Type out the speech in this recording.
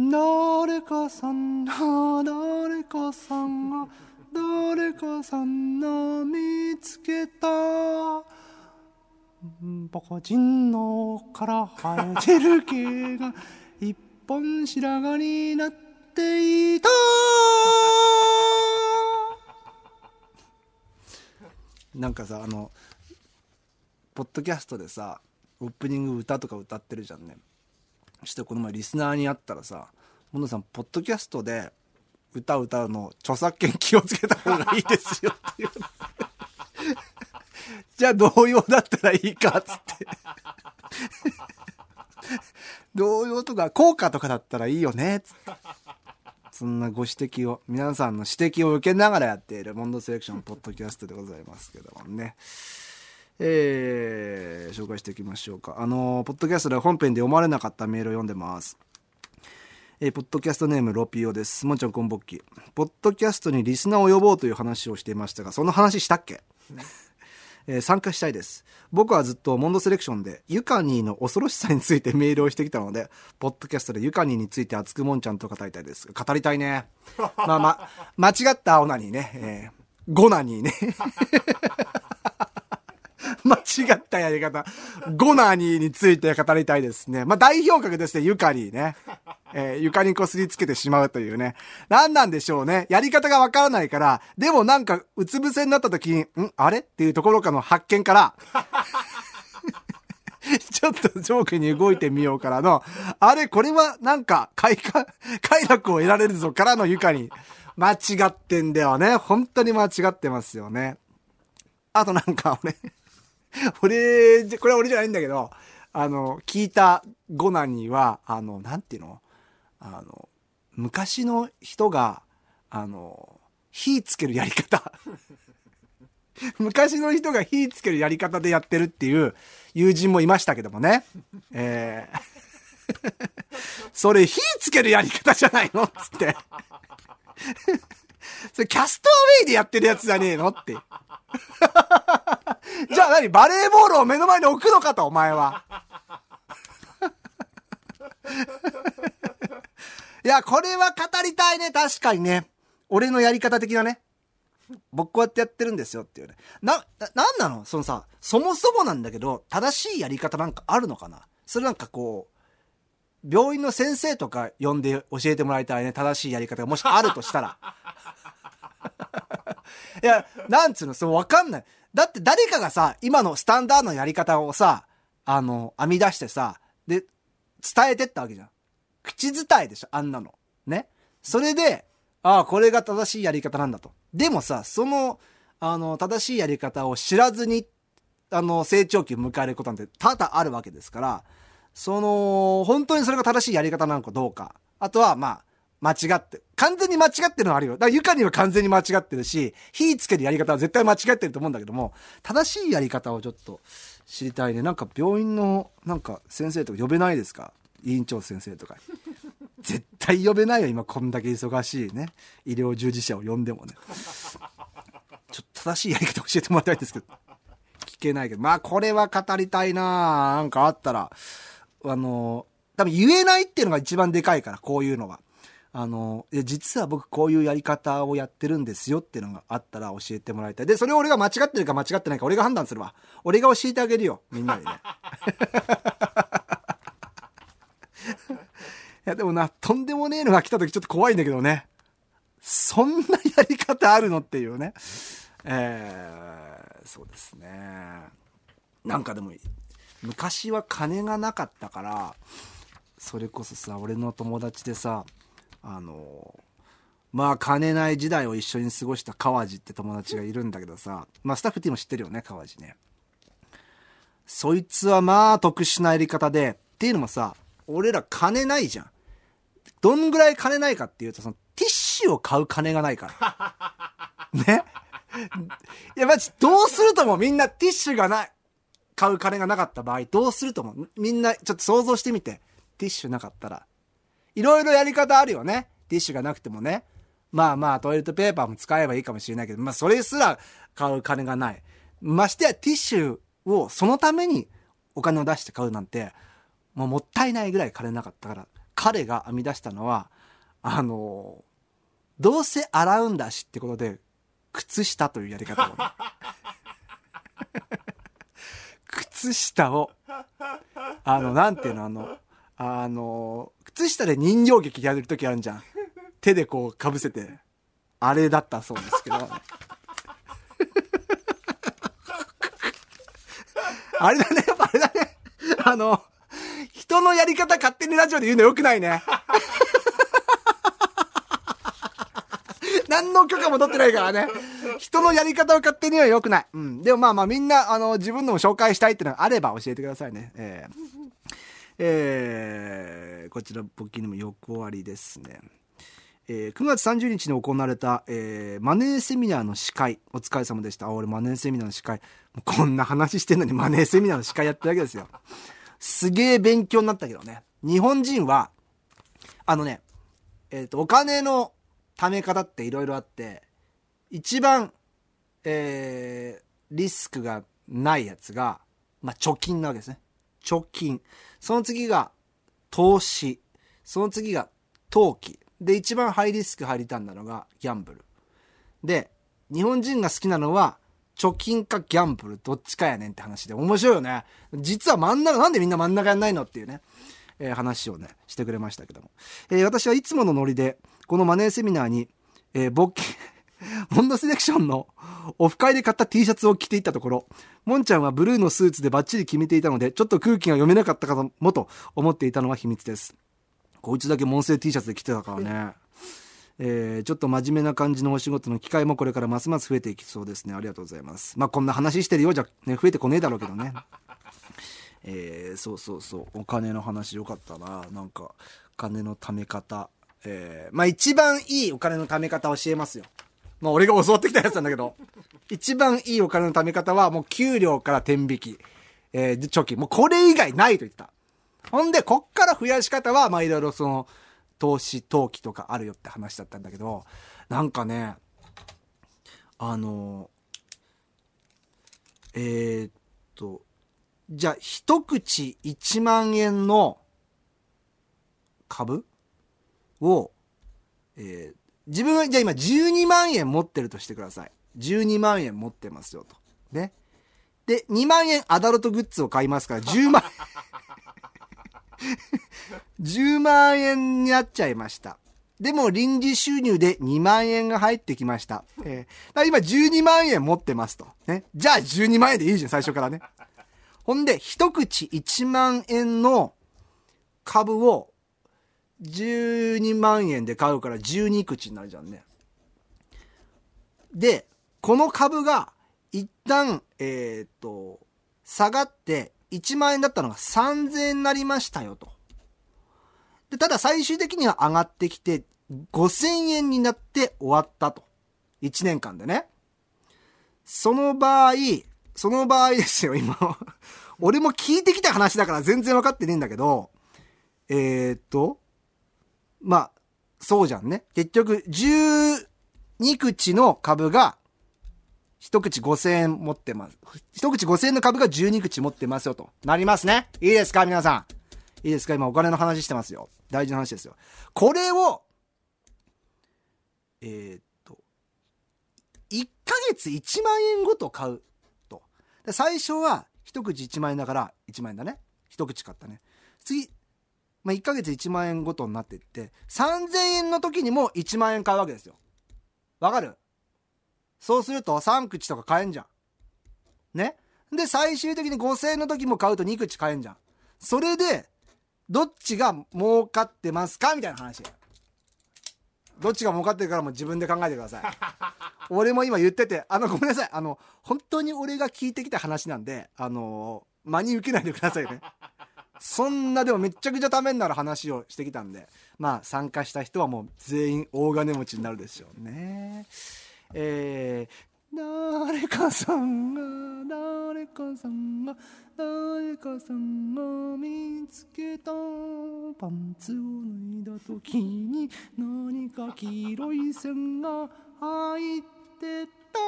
誰かさんが誰かさんが誰かさんが見つけた。バカ人のから生えてる毛が一本白髪になっていた。なんかさあのポッドキャストでさオープニング歌とか歌ってるじゃんね。してこの前リスナーに会ったらさ「モノさんポッドキャストで歌歌うの著作権気をつけた方がいいですよ」っていう。じゃあ童謡だったらいいかっつって。童謡とか効果とかだったらいいよねっつって。そんなご指摘を皆さんの指摘を受けながらやっているモンドセレクションポッドキャストでございますけどもね。えー、紹介していきましょうかあのポッドキャストで本編で読まれなかったメールを読んでますえー、ポッドキャストネームロピオです。もんちゃんこんぼっき。ポッドキャストにリスナーを呼ぼうという話をしていましたが、その話したっけ？えー、参加したいです。僕はずっとモンドセレクションでユカニーの恐ろしさについてメールをしてきたので、ポッドキャストでユカニーについて熱くもんちゃんと語りたいです。語りたいね。まあま、間違ったオナニーね。えー、ゴナニーね。間違ったやり方。ゴナニーについて語りたいですね。まあ、代表格ですね、ユカリーね。えー、床にこすりつけてしまうというね。何なんでしょうね。やり方がわからないから、でもなんか、うつ伏せになった時に、ん？あれ？っていうところかの発見から、ちょっと上下に動いてみようからの、あれ、これはなんか、快感、快楽を得られるぞからの床に。間違ってんだよね。本当に間違ってますよね。あとなんか俺、俺、これは俺じゃないんだけど、あの、聞いたゴナには、あの、なんていうの？あの、昔の人が、あの、火つけるやり方。昔の人が火つけるやり方でやってるっていう友人もいましたけどもね。えー、それ火つけるやり方じゃないの？つって。それキャストアウェイでやってるやつじゃねえのって。じゃあ何？バレーボールを目の前に置くのかと、お前は。いや、これは語りたいね。確かにね。俺のやり方的なね。僕こうやってやってるんですよっていうね。な、な、なんなの？そのさ、そもそもなんだけど、正しいやり方なんかあるのかな？それなんかこう、病院の先生とか呼んで教えてもらいたいね。正しいやり方がもしあるとしたら。いや、なんつうの、そう、わかんない。だって誰かがさ、今のスタンダードのやり方をさ、あの、編み出してさ、で、伝えてったわけじゃん。口伝えでしょ、あんなの。ね。それで、ああ、これが正しいやり方なんだと。でもさ、その、あの、正しいやり方を知らずに、あの、成長期を迎えることなんて多々あるわけですから、その、本当にそれが正しいやり方なのかどうか。あとは、まあ、間違って、完全に間違ってるのはあるよ。だからゆかには完全に間違ってるし、火つけるやり方は絶対間違ってると思うんだけども、正しいやり方をちょっと知りたいね。なんか病院の、なんか先生とか呼べないですか？委員長先生とか。絶対呼べないよ、今こんだけ忙しいね。医療従事者を呼んでもね。ちょっと正しいやり方教えてもらいたいんですけど。聞けないけど。まあこれは語りたいななんかあったら。あの、多分言えないっていうのが一番でかいから、こういうのは。あの、実は僕こういうやり方をやってるんですよっていうのがあったら教えてもらいたい。で、それを俺が間違ってるか間違ってないか俺が判断するわ。俺が教えてあげるよ。みんなにね。いや、でもな、とんでもねえのが来た時ちょっと怖いんだけどね。そんなやり方あるのっていうね。えー、そうですね。なんかでも、昔は金がなかったから、それこそさ、俺の友達でさ、あのまあ金ない時代を一緒に過ごした川地って友達がいるんだけどさ、まあスタッフティーも知ってるよね、川地ね。そいつはまあ特殊なやり方で、っていうのもさ、俺ら金ないじゃん。どんぐらい金ないかっていうと、そのティッシュを買う金がないから。ね。いや、まじ、どうするともみんなティッシュがない、買う金がなかった場合、どうするともみんなちょっと想像してみて。ティッシュなかったら、いろいろやり方あるよね。ティッシュがなくてもね。まあまあ、トイレットペーパーも使えばいいかもしれないけど、まあ、それすら買う金がない。ましてや、ティッシュをそのためにお金を出して買うなんて、もうもったいないぐらい金なかったから彼が編み出したのは、あの、どうせ洗うんだしってことで、靴下というやり方を、ね、靴下を、あの、なんていうの、あの、あの、靴下で人形劇やるときあるじゃん。手でこうかぶせて、あれだったそうですけど。あれだね、あれだね。あの、人のやり方勝手にラジオで言うのよくないね。何の許可も取ってないからね。人のやり方を勝手には良くない。うん。でもまあまあみんな、あの、自分のも紹介したいっていうのがあれば教えてくださいね。えー、えー、こちら僕にも横終わりですね。えー、9月30日に行われた、えー、マネーセミナーの司会、お疲れ様でした。あ、俺マネーセミナーの司会、こんな話してんのにマネーセミナーの司会やってるわけですよ。すげえ勉強になったけどね。日本人は、あのね、えっ、ー、と、お金の貯め方っていろいろあって、一番、えー、リスクがないやつが、まあ、貯金なわけですね。貯金。その次が投資。その次が投機。で、一番ハイリスクハイリターンなのがギャンブル。で、日本人が好きなのは、貯金かギャンブルどっちかやねんって話で面白いよね。実は真ん中、なんでみんな真ん中やんないのっていうね、えー、話をね、してくれましたけども。えー、私はいつものノリで、このマネーセミナーに、えー、ボッモンドセレクションのオフ会で買った T シャツを着ていったところ、モンちゃんはブルーのスーツでバッチリ決めていたので、ちょっと空気が読めなかったかもと思っていたのは秘密です。こいつだけモンセ T シャツで着てたからね。えー、ちょっと真面目な感じのお仕事の機会もこれからますます増えていきそうですね。ありがとうございます。まあ、こんな話してるようじゃ、ね、増えてこねえだろうけどね。えー、そうそうそう。お金の話よかったな。なんか、金の貯め方。えー、まあ一番いいお金の貯め方教えますよ。まあ俺が教わってきたやつなんだけど、一番いいお金の貯め方はもう給料から天引き。えー、貯金。もうこれ以外ないと言った。ほんで、こっから増やし方は、まあいろいろその、投資、投機とかあるよって話だったんだけど、なんかね、あの、えー、っと、じゃあ、一口1万円の株を、えー、自分は、じゃあ今12万円持ってるとしてください。12万円持ってますよと。ね。で、2万円アダルトグッズを買いますから10万10 万円になっちゃいました。でも臨時収入で2万円が入ってきました。えー、今12万円持ってますと。ね。じゃあ12万円でいいじゃん、最初からね。ほんで、一口1万円の株を12万円で買うから12口になるじゃんね。で、この株が一旦、えー、っと、下がって1万円だったのが3000円になりましたよと。で、ただ最終的には上がってきて5000円になって終わったと。1年間でね。その場合、その場合ですよ、今。俺も聞いてきた話だから全然分かってねえんだけど、えー、っと、まあ、そうじゃんね。結局、12口の株が一口5000円持ってます。一口5000円の株が12口持ってますよと。なりますね。いいですか皆さん。いいですか今お金の話してますよ。大事な話ですよ。これを、えー、っと、1ヶ月1万円ごと買うと。最初は一口1万円だから1万円だね。一口買ったね。次、まあ、1ヶ月1万円ごとになっていって、3000円の時にも1万円買うわけですよ。わかる？そうすると3口とか買えんじゃん。ね？で、最終的に5000円の時も買うと2口買えんじゃん。それで、どっちが儲かってますか？みたいな話。どっちが儲かってるからも自分で考えてください。俺も今言ってて、あの、ごめんなさい。あの、本当に俺が聞いてきた話なんで、あの、真に受けないでくださいね。そんなでもめちゃくちゃためになる話をしてきたんで、まあ参加した人はもう全員大金持ちになるでしょうね。えー、誰かさんが誰かさんが誰かさんが見つけたパンツを脱いだ時に何か黄色い線が入ってた